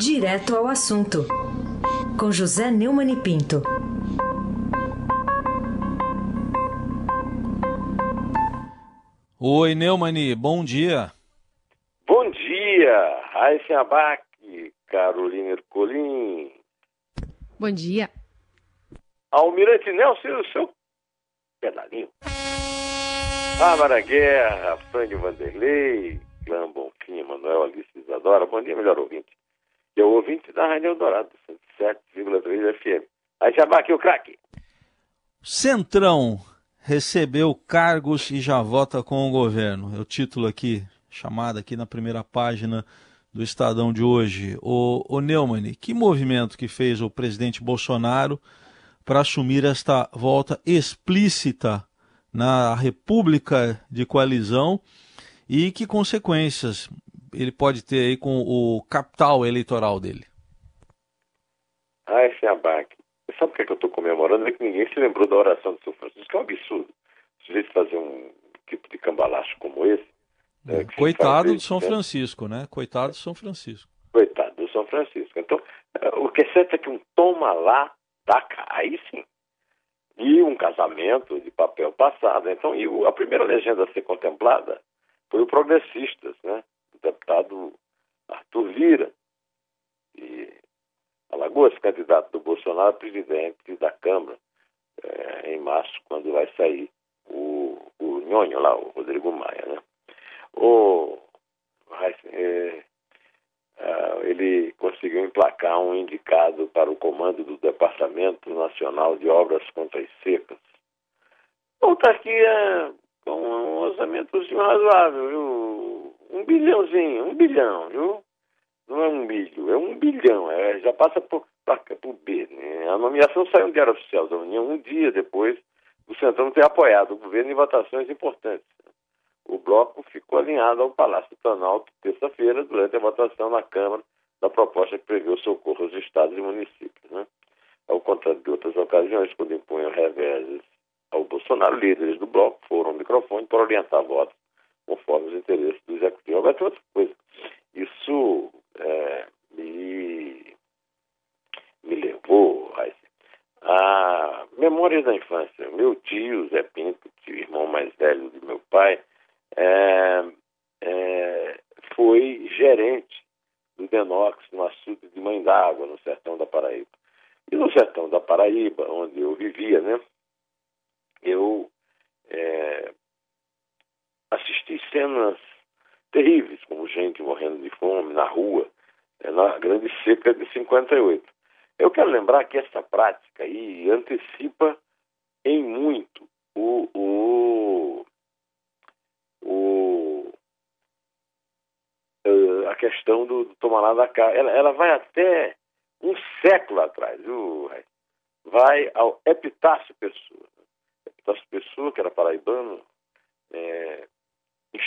Direto ao assunto, com José Neumann e Pinto. Oi, Neumani, bom dia. Bom dia, Raíssa Abac, Carolina Ercolim. Bom dia. Almirante Nelson e o seu pedalinho. Bárbara Guerra, Frank Vanderlei, Clã Bonfim, Manuel Alice Isadora. Bom dia, melhor ouvinte. E é o ouvinte da Rádio Eldorado, 107,3 FM. Aí já aqui o craque. Centrão recebeu cargos e já vota com o governo. É o título aqui, chamado aqui na primeira página do Estadão de hoje. O, o Neumann, que movimento que fez o presidente Bolsonaro para assumir esta volta explícita na República de Coalizão e que consequências ele pode ter aí com o capital eleitoral dele? Ah, esse abaque. Sabe por que, é que eu estou comemorando? É que ninguém se lembrou da oração de São Francisco, que é um absurdo. Se gente fazer um tipo de cambalacho como esse. É, Coitado do São né? Francisco, né? Coitado do São Francisco. Coitado do São Francisco. Então, é, o que é certo é que um toma lá, dá cá. Aí sim. E um casamento de papel passado. Então, e a primeira legenda a ser contemplada foi o Progressistas, né? Deputado Arthur Lira. E Alagoas, candidato do Bolsonaro, presidente da Câmara, é, em março, quando vai sair o, o Nhonho lá, o Rodrigo Maia, né? O, é, é, ele conseguiu emplacar um indicado para o comando do Departamento Nacional de Obras contra as Secas. Autarquia com um orçamentozinho razoável, viu? Um bilhãozinho, um bilhão, viu? Não é um milho, é um bilhão, é, já passa por, por B. Né? A nomeação saiu no Diário Oficial da União um dia depois do Centrão ter apoiado o governo em votações importantes. O bloco ficou alinhado ao Palácio Planalto terça-feira, durante a votação na Câmara da proposta que prevê o socorro aos estados e municípios. Né? Ao contrário de outras ocasiões, quando impunham reveses ao Bolsonaro, líderes do bloco foram ao microfone para orientar votos conforme os interesses do executivo. Agora tem outra coisa. Isso é, me, me levou a memórias da infância. Meu tio, Zé Pinto, tio irmão mais velho do meu pai, é, é, foi gerente do Denox no açude de Mãe d'Água, no sertão da Paraíba. E no sertão da Paraíba, onde eu vivia, né, eu é, assisti cenas terríveis, como gente morrendo de fome na rua, é, na grande seca de 58. Eu quero lembrar que essa prática aí antecipa em muito o, o, o eh, a questão do, do tomar lá da cá. Ela, ela vai até um século atrás, viu? Vai ao Epitácio Pessoa. Epitácio Pessoa, que era paraibano, é,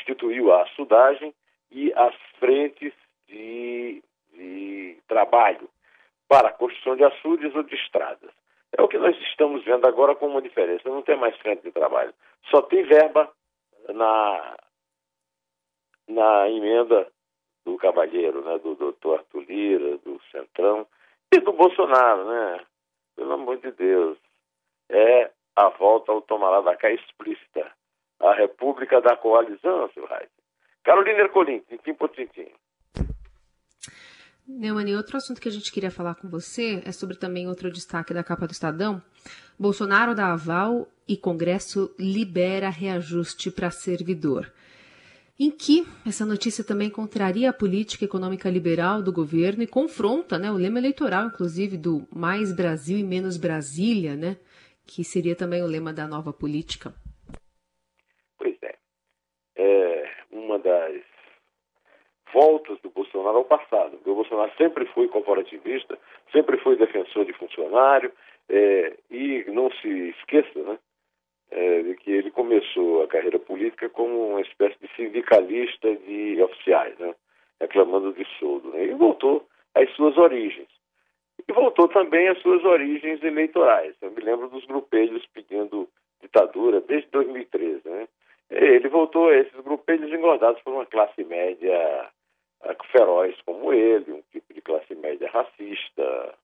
instituiu a sudagem e as frentes de, de trabalho para a construção de açudes ou de estradas. É o que nós estamos vendo agora com uma diferença. Não tem mais frente de trabalho. Só tem verba na, na emenda do Cavalheiro, né, do doutor Arthur Lira, do Centrão e do Bolsonaro, né? Pelo amor de Deus. É a volta ao tomará da cá explícita a República da Coalizão, seu Reis. Carolina Ercolim, tintim por tintim. Neumani, outro assunto que a gente queria falar com você é sobre também outro destaque da capa do Estadão. Bolsonaro dá aval e Congresso libera reajuste para servidor. Em que essa notícia também contraria a política econômica liberal do governo e confronta né, o lema eleitoral, inclusive, do mais Brasil e menos Brasília, né, que seria também o lema da nova política. uma das voltas do Bolsonaro ao passado. O Bolsonaro sempre foi corporativista, sempre foi defensor de funcionário, é, e não se esqueça né, é, de que ele começou a carreira política como uma espécie de sindicalista de oficiais, né, reclamando de soldo. Né, e voltou às suas origens. E voltou também às suas origens eleitorais. Eu me lembro dos grupelhos pedindo ditadura desde 2013. Né? Ele voltou a esses grupelhos engordados por uma classe média feroz como ele, um tipo de classe média racista,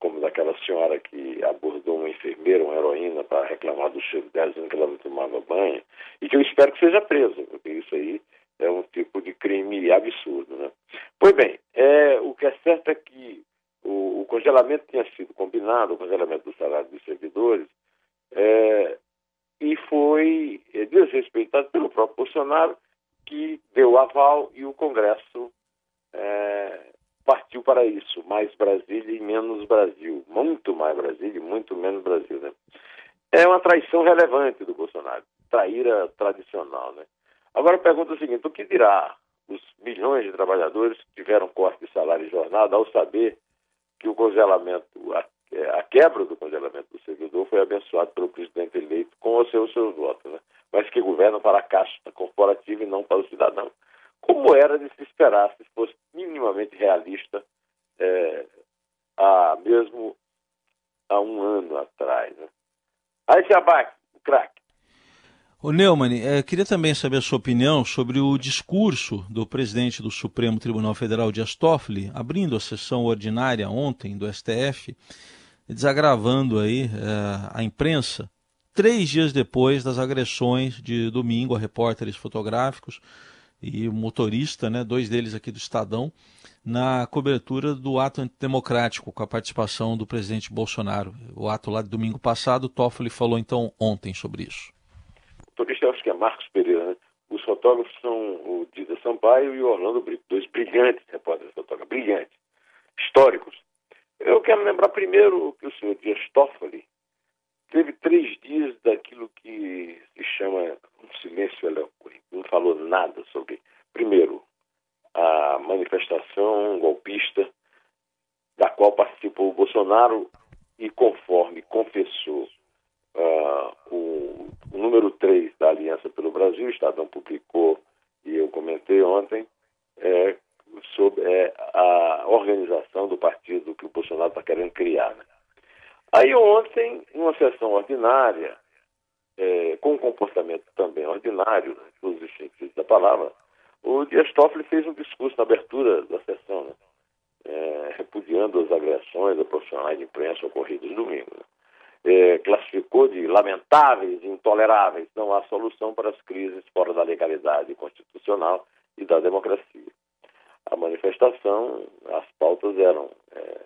como daquela senhora que abordou uma enfermeira, uma heroína, para reclamar do cheiro dela, dizendo que ela não tomava banho, e que eu espero que seja presa, porque isso aí é um tipo de crime absurdo. Né? Pois bem, é, o que é certo é que o, o congelamento tinha sido combinado, o congelamento do salário dos servidores, é, e foi é, desrespeitado pelo próprio Bolsonaro, que deu aval e o Congresso é, partiu para isso, mais Brasília e menos Brasil, muito mais Brasília e muito menos Brasil, né? É uma traição relevante do Bolsonaro, traíra tradicional, né? Agora pergunta o seguinte, o que dirá os milhões de trabalhadores que tiveram corte de salário e jornada ao saber que o congelamento, a, a quebra do congelamento do servidor foi abençoado pelo presidente eleito com sem os seus votos, né? Mas que governa para a casta corporativa e não para o cidadão como era de se esperar, se fosse minimamente realista, é, há mesmo há um ano atrás. Né? Aí se o craque. O Neumann, é, queria também saber a sua opinião sobre o discurso do presidente do Supremo Tribunal Federal, Dias Toffoli, abrindo a sessão ordinária ontem do STF, desagravando aí é, a imprensa, três dias depois das agressões de domingo a repórteres fotográficos e motorista, né, dois deles aqui do Estadão, na cobertura do ato antidemocrático com a participação do presidente Bolsonaro. O ato lá de domingo passado, Toffoli falou então ontem sobre isso. O motorista acho que é Marcos Pereira, né? Os fotógrafos são o Dida Sampaio e o Orlando Brito, dois brilhantes repórteres fotógrafos, brilhantes, históricos. Eu quero lembrar primeiro que o senhor Dias Toffoli teve três dias daquilo que se chama um silêncio eloquente. Não falou nada sobre, primeiro, a manifestação golpista da qual participou o Bolsonaro e conforme confessou uh, o, o, número 3 da Aliança pelo Brasil, o Estadão publicou e eu comentei ontem, é, sobre é, a organização do partido que o Bolsonaro está querendo criar. Né? Aí ontem, em uma sessão ordinária, é, com um comportamento também ordinário, né, nos sentidos da palavra, o Dias Toffoli fez um discurso na abertura da sessão, né, é, repudiando as agressões a profissionais de imprensa ocorridas domingo. Né. É, classificou de lamentáveis e intoleráveis, não há solução para as crises fora da legalidade constitucional e da democracia. A manifestação, as pautas eram é,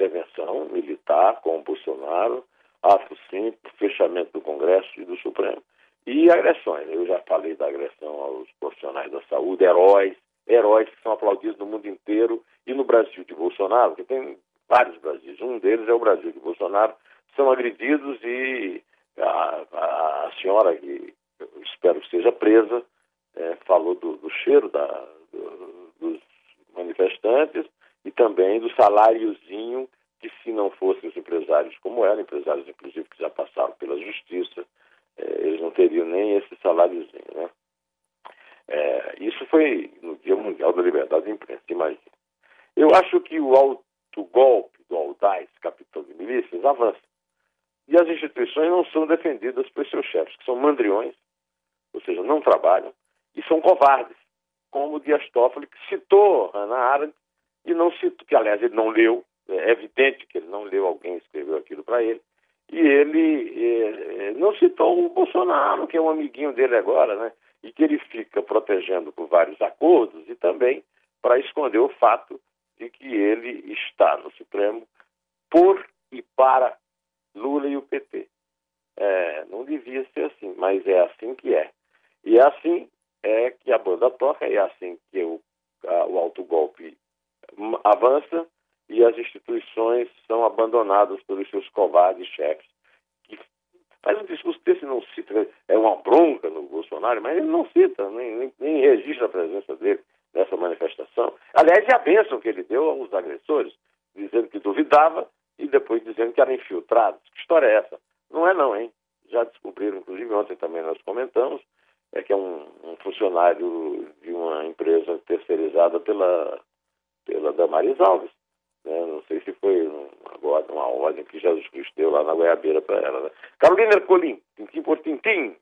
intervenção militar com o Bolsonaro, ato simples, fechamento do Congresso e do Supremo. E agressões. Eu já falei da agressão aos profissionais da saúde, heróis, heróis que são aplaudidos no mundo inteiro e no Brasil de Bolsonaro, que tem vários Brasis. Um deles é o Brasil de Bolsonaro, são agredidos e a, a, a senhora, que espero que seja presa, é, falou do, do cheiro da, do, dos manifestantes e também do saláriozinho que se não fossem os empresários como eram, empresários inclusive que já passaram pela justiça, eh, eles não teriam nem esse saláriozinho, né? É, isso foi no Dia Mundial da Liberdade de Imprensa, imagina. Eu acho que o autogolpe do Aldais, capitão de milícias, avança. E as instituições não são defendidas por seus chefes, que são mandriões, ou seja, não trabalham, e são covardes, como o Dias Toffoli, que citou Hannah Arendt e não citou, que aliás ele não leu, é evidente que ele não leu, alguém escreveu aquilo para ele, e ele é, é, não citou o Bolsonaro, que é um amiguinho dele agora, né? E que ele fica protegendo por vários acordos e também para esconder o fato de que ele está no Supremo por e para Lula e o PT. É, não devia ser assim, mas é assim que é. E é assim é que a banda toca, é assim que o, a, o autogolpe avança e as instituições são abandonadas pelos seus covardes chefes. Mas um discurso desse não cita, é uma bronca no Bolsonaro, mas ele não cita, nem, nem, nem registra a presença dele nessa manifestação. Aliás, é a bênção que ele deu aos agressores, dizendo que duvidava e depois dizendo que eram infiltrados. Que história é essa? Não é não, hein? Já descobriram, inclusive ontem também nós comentamos, é que é um, um funcionário de uma empresa terceirizada pela Damaris Alves. Né? Não sei se foi agora uma ordem que Jesus Cristo deu lá na Goiabeira para ela. Né? Carolina Ercolim, tintim por tintim.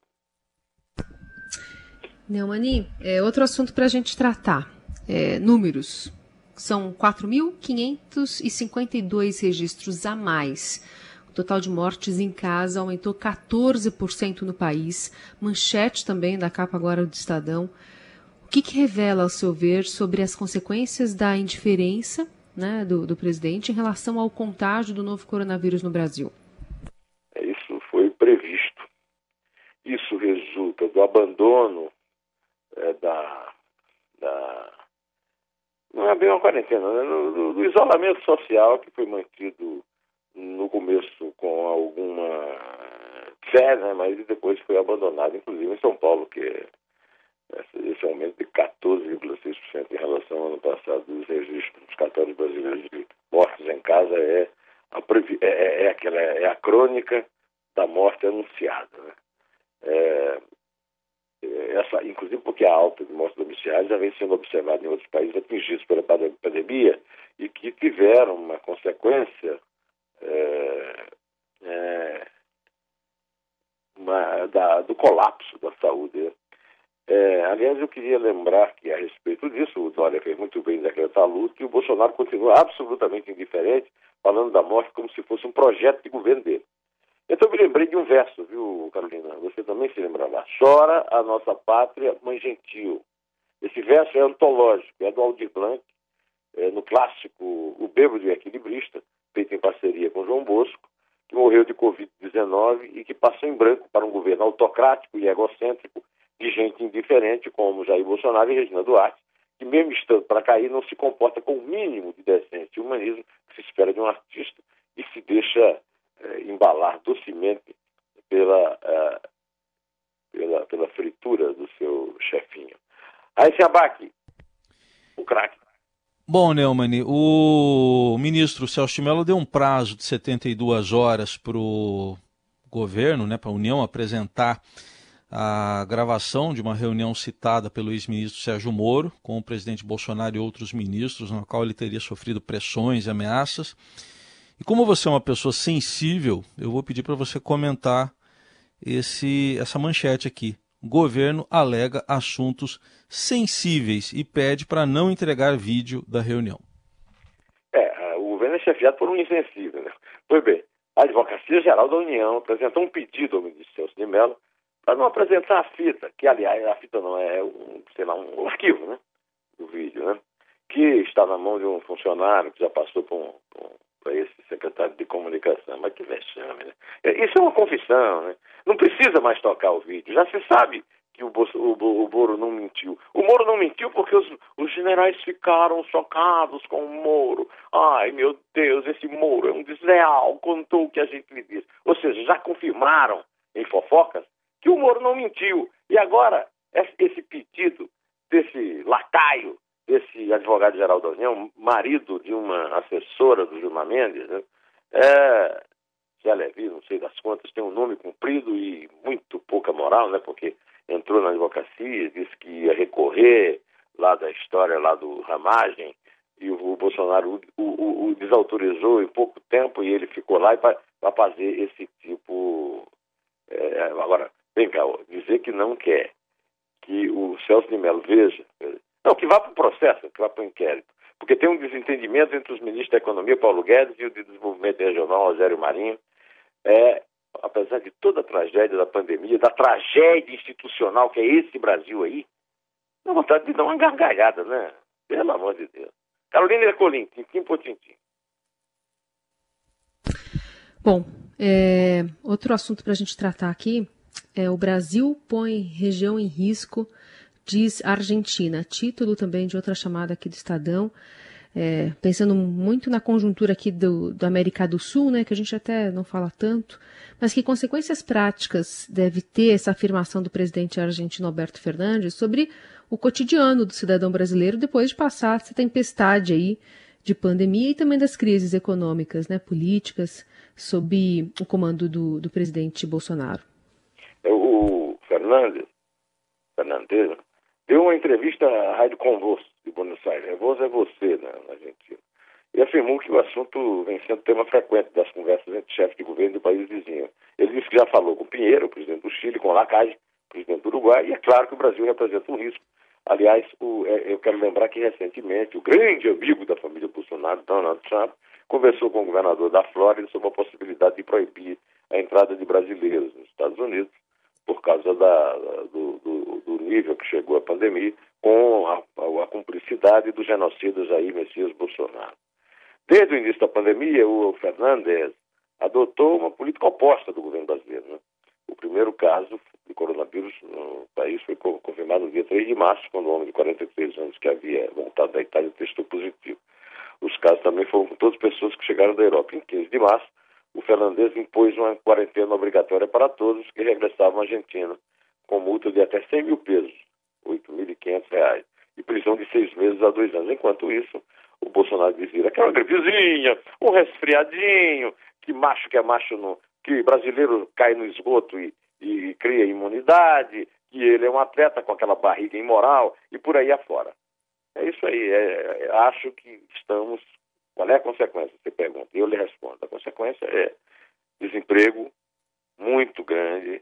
Neumani, é outro assunto para a gente tratar. É, números. são 4.552 registros a mais. O total de mortes em casa aumentou 14% no país. Manchete também da capa agora do Estadão. O que, que revela, ao seu ver, sobre as consequências da indiferença né, do, do presidente em relação ao contágio do novo coronavírus no Brasil? Isso foi previsto. Isso resulta do abandono é, da, da, Não é bem uma quarentena, né? do, do isolamento social que foi mantido no começo com alguma fé, né? mas depois foi abandonado, inclusive em São Paulo, que é esse aumento de 14,6% em relação ao ano passado dos registros dos cartórios brasileiros de mortes em casa é a, é, é, é, aquela, é a crônica da morte anunciada. Né? É, é, essa, inclusive porque a alta de mortes domiciliares já vem sendo observada em outros países atingidos pela pandemia e que tiveram uma consequência é, é, uma, da, do colapso da saúde é, aliás, eu queria lembrar que, a respeito disso, o Dória fez muito bem em decretar luto e o Bolsonaro continua absolutamente indiferente, falando da morte como se fosse um projeto de governo dele. Então, eu me lembrei de um verso, viu, Carolina? Você também se lembrará. Chora a nossa pátria, mãe gentil. Esse verso é antológico, é do Aldir Blanc, é, no clássico O Bêbado e Equilibrista, feito em parceria com João Bosco, que morreu de Covid-19 e que passou em branco para um governo autocrático e egocêntrico de gente indiferente, como Jair Bolsonaro e Regina Duarte, que mesmo estando para cair, não se comporta com o mínimo de decência e humanismo que se espera de um artista e se deixa eh, embalar docemente pela, eh, pela, pela fritura do seu chefinho. Aí se abaque, o craque. Bom, Neumann, o ministro Celso Mello deu um prazo de 72 horas para o governo, né, para a União apresentar a gravação de uma reunião citada pelo ex-ministro Sérgio Moro com o presidente Bolsonaro e outros ministros, na qual ele teria sofrido pressões e ameaças. E como você é uma pessoa sensível, eu vou pedir para você comentar esse, essa manchete aqui. Governo alega assuntos sensíveis e pede para não entregar vídeo da reunião. É, o governo é chefiado por um insensível. Né? Pois bem, a Advocacia Geral da União apresentou um pedido ao ministro Celso de Mello para não apresentar a fita, que aliás a fita não é um, sei lá, um arquivo, né? Do vídeo, né? Que está na mão de um funcionário que já passou por um, para esse secretário de comunicação, mas que vexame, né? É, isso é uma confissão, né? Não precisa mais tocar o vídeo, já se sabe que o, Bolso, o, o Moro não mentiu. O Moro não mentiu porque os, os generais ficaram chocados com o Moro. Ai, meu Deus, esse Moro é um desleal, contou o que a gente lhe disse. Ou seja, já confirmaram em fofocas Moro não mentiu. E agora, esse pedido desse lacaio, desse advogado-geral da União, marido de uma assessora do Gilmar Mendes, né? é, Zé Levi, não sei das quantas, tem um nome comprido e muito pouca moral, né? Porque entrou na advocacia, disse que ia recorrer lá da história lá do Ramagem, e o, Bolsonaro o, o, o, desautorizou em pouco tempo e ele ficou lá para fazer esse tipo. É, agora, Vem cá, dizer que não quer que o Celso de Mello veja, não, que vá para o processo, que vá para o inquérito, porque tem um desentendimento entre os ministros da Economia, Paulo Guedes, e o de Desenvolvimento Regional, Rogério Marinho. É, apesar de toda a tragédia da pandemia, da tragédia institucional que é esse Brasil aí, dá vontade de dar uma gargalhada, né? Pelo amor de Deus. Carolina Ercolim, tintim por tintim. Bom, é, outro assunto para a gente tratar aqui é, o Brasil põe região em risco, diz Argentina. Título também de outra chamada aqui do Estadão. É, pensando muito na conjuntura aqui do, do, América do Sul, né, que a gente até não fala tanto, mas que consequências práticas deve ter essa afirmação do presidente argentino Alberto Fernandes sobre o cotidiano do cidadão brasileiro depois de passar essa tempestade aí de pandemia e também das crises econômicas, né, políticas, sob o comando do, do presidente Bolsonaro. O Fernandes, Fernandes, deu uma entrevista à Rádio Convos de Buenos Aires. Voz é você, né, na Argentina. E afirmou que o assunto vem sendo tema frequente das conversas entre chefes de governo do país vizinho. Ele disse que já falou com Pinheiro, presidente do Chile, com Lacage, presidente do Uruguai, e é claro que o Brasil representa um risco Aliás, o, é, eu quero lembrar que recentemente o grande amigo da família Bolsonaro, Donald Trump, conversou com o governador da Flórida sobre a possibilidade de proibir a entrada de brasileiros nos Estados Unidos por causa da, do, do, do, nível que chegou a pandemia, com a, a, a cumplicidade do genocida Jair Messias Bolsonaro. Desde o início da pandemia, o Fernandes adotou uma política oposta do governo brasileiro. Né? O primeiro caso de coronavírus no país foi confirmado no dia 3 de março, quando um homem de 43 anos que havia voltado da Itália testou positivo. Os casos também foram com todas as pessoas que chegaram da Europa. Em 15 de março, o finlandês impôs uma quarentena obrigatória para todos que regressavam à Argentina, com multa de até 100 mil pesos, R$ 8.500, e prisão de seis meses a dois anos. Enquanto isso, o Bolsonaro dizia aquela gripezinha, um resfriadinho, que macho que é macho, no, que brasileiro cai no esgoto e, e cria imunidade, que ele é um atleta com aquela barriga imoral e por aí afora. É isso aí. É, é, acho que estamos. Qual é a consequência? Você pergunta. E eu lhe respondo. A consequência é desemprego muito grande,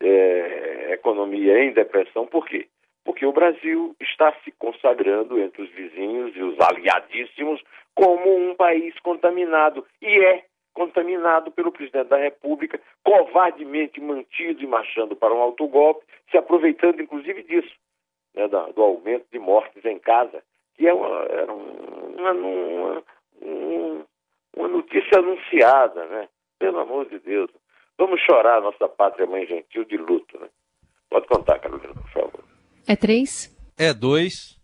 é, economia em depressão. Por quê? Porque o Brasil está se consagrando entre os vizinhos e os aliadíssimos como um país contaminado. E é contaminado pelo presidente da República, covardemente mantido e marchando para um autogolpe, se aproveitando inclusive disso né, do aumento de mortes em casa, que é uma, era uma, uma, uma, notícia anunciada, né? Pelo amor de Deus. Vamos chorar nossa pátria mãe gentil de luto, né? Pode contar, Carolina, por favor. É três? É dois.